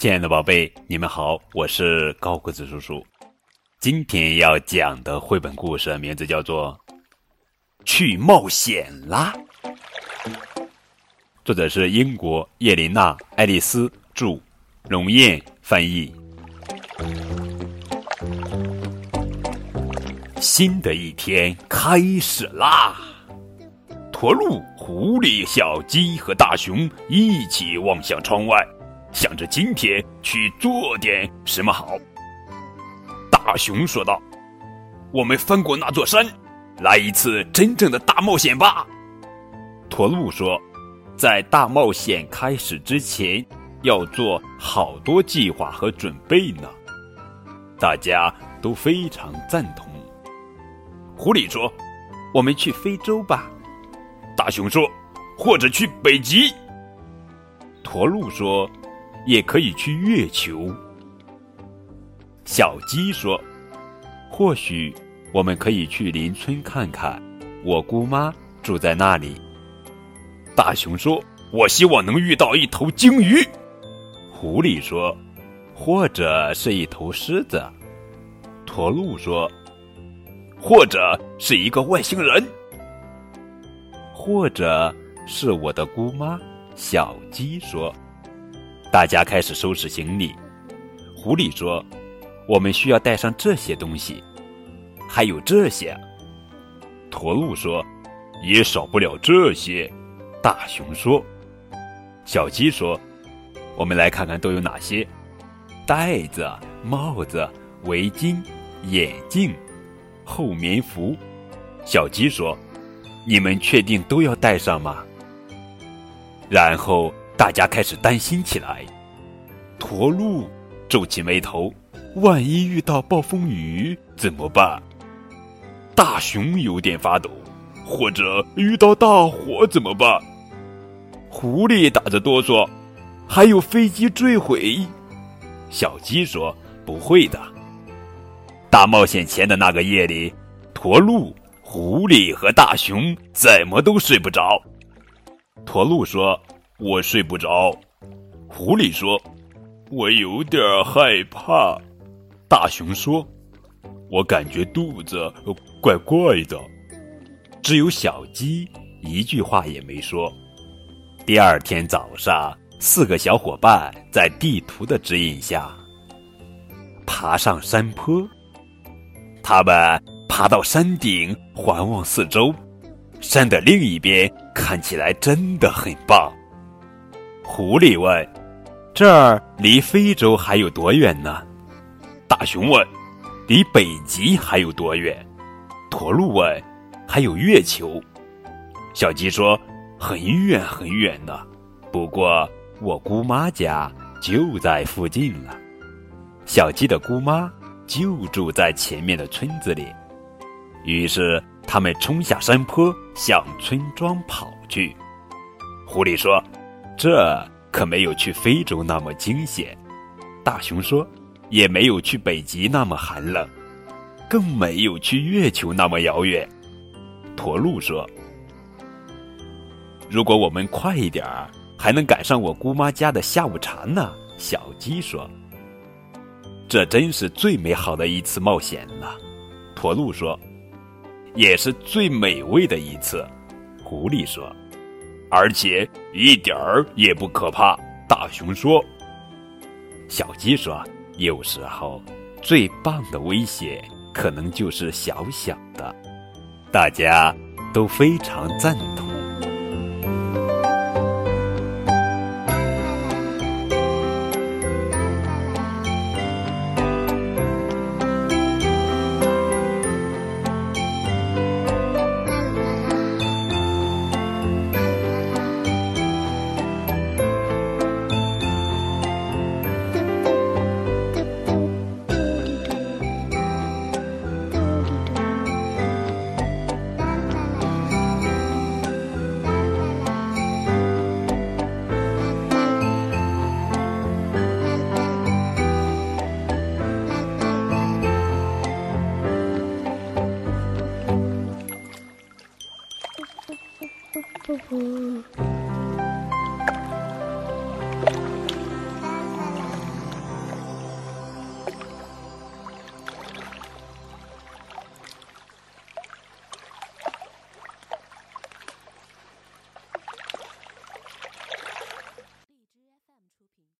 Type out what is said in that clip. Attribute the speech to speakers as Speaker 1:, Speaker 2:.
Speaker 1: 亲爱的宝贝，你们好，我是高个子叔叔。今天要讲的绘本故事名字叫做《去冒险啦》，作者是英国叶琳娜·爱丽丝著，龙燕翻译。新的一天开始啦！驼鹿、狐狸、小鸡和大熊一起望向窗外。想着今天去做点什么好，大熊说道：“我们翻过那座山，来一次真正的大冒险吧。”驼鹿说：“在大冒险开始之前，要做好多计划和准备呢。”大家都非常赞同。狐狸说：“我们去非洲吧。”大熊说：“或者去北极。”驼鹿说。也可以去月球。小鸡说：“或许我们可以去邻村看看，我姑妈住在那里。”大熊说：“我希望能遇到一头鲸鱼。”狐狸说：“或者是一头狮子。”驼鹿说：“或者是一个外星人。”或者是我的姑妈。小鸡说。大家开始收拾行李。狐狸说：“我们需要带上这些东西，还有这些。”驼鹿说：“也少不了这些。”大熊说：“小鸡说：‘我们来看看都有哪些：袋子、帽子、围巾、眼镜、厚棉服。’”小鸡说：“你们确定都要带上吗？”然后。大家开始担心起来，驼鹿皱起眉头，万一遇到暴风雨怎么办？大熊有点发抖，或者遇到大火怎么办？狐狸打着哆嗦，还有飞机坠毁。小鸡说：“不会的。”大冒险前的那个夜里，驼鹿、狐狸和大熊怎么都睡不着。驼鹿说。我睡不着，狐狸说：“我有点害怕。”大熊说：“我感觉肚子怪怪的。”只有小鸡一句话也没说。第二天早上，四个小伙伴在地图的指引下爬上山坡。他们爬到山顶，环望四周，山的另一边看起来真的很棒。狐狸问：“这儿离非洲还有多远呢？”大熊问：“离北极还有多远？”驼鹿问：“还有月球？”小鸡说：“很远很远呢，不过我姑妈家就在附近了。”小鸡的姑妈就住在前面的村子里。于是他们冲下山坡，向村庄跑去。狐狸说。这可没有去非洲那么惊险，大熊说，也没有去北极那么寒冷，更没有去月球那么遥远。驼鹿说：“如果我们快一点儿，还能赶上我姑妈家的下午茶呢。”小鸡说：“这真是最美好的一次冒险了。”驼鹿说：“也是最美味的一次。”狐狸说。而且一点儿也不可怕，大熊说。小鸡说：“有时候最棒的威胁可能就是小小的。”大家都非常赞同。 예쁘고